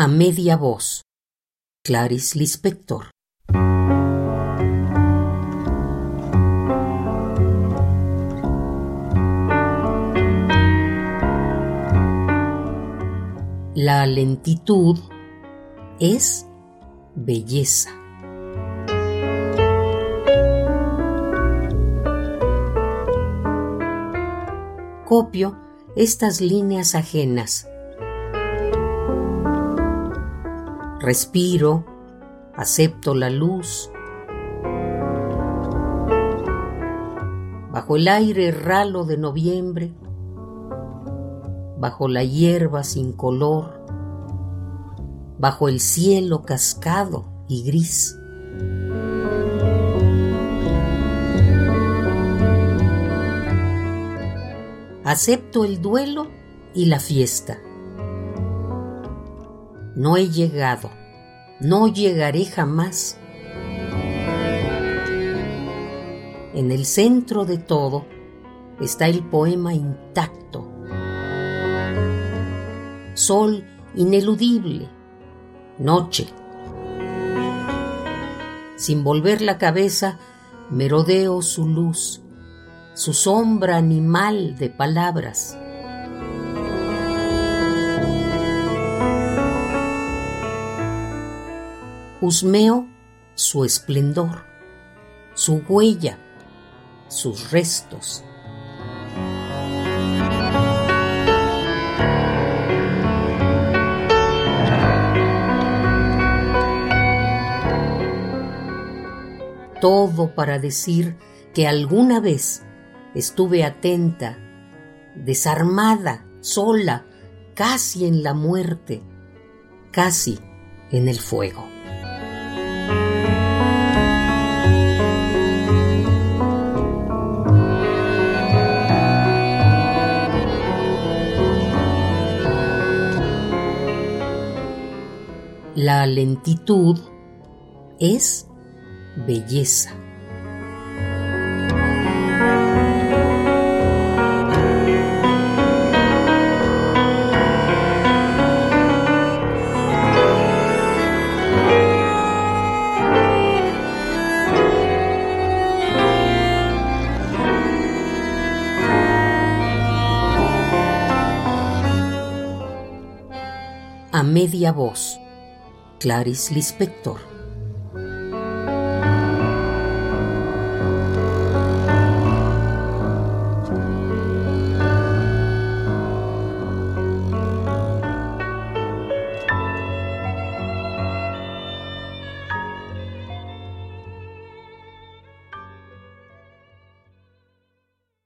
A media voz. Clarice Lispector. La lentitud es belleza. Copio estas líneas ajenas Respiro, acepto la luz. Bajo el aire ralo de noviembre, bajo la hierba sin color, bajo el cielo cascado y gris. Acepto el duelo y la fiesta. No he llegado, no llegaré jamás. En el centro de todo está el poema intacto. Sol ineludible, noche. Sin volver la cabeza, merodeo su luz, su sombra animal de palabras. Husmeo su esplendor, su huella, sus restos. Todo para decir que alguna vez estuve atenta, desarmada, sola, casi en la muerte, casi en el fuego. La lentitud es belleza. A media voz. Clarice Lispector.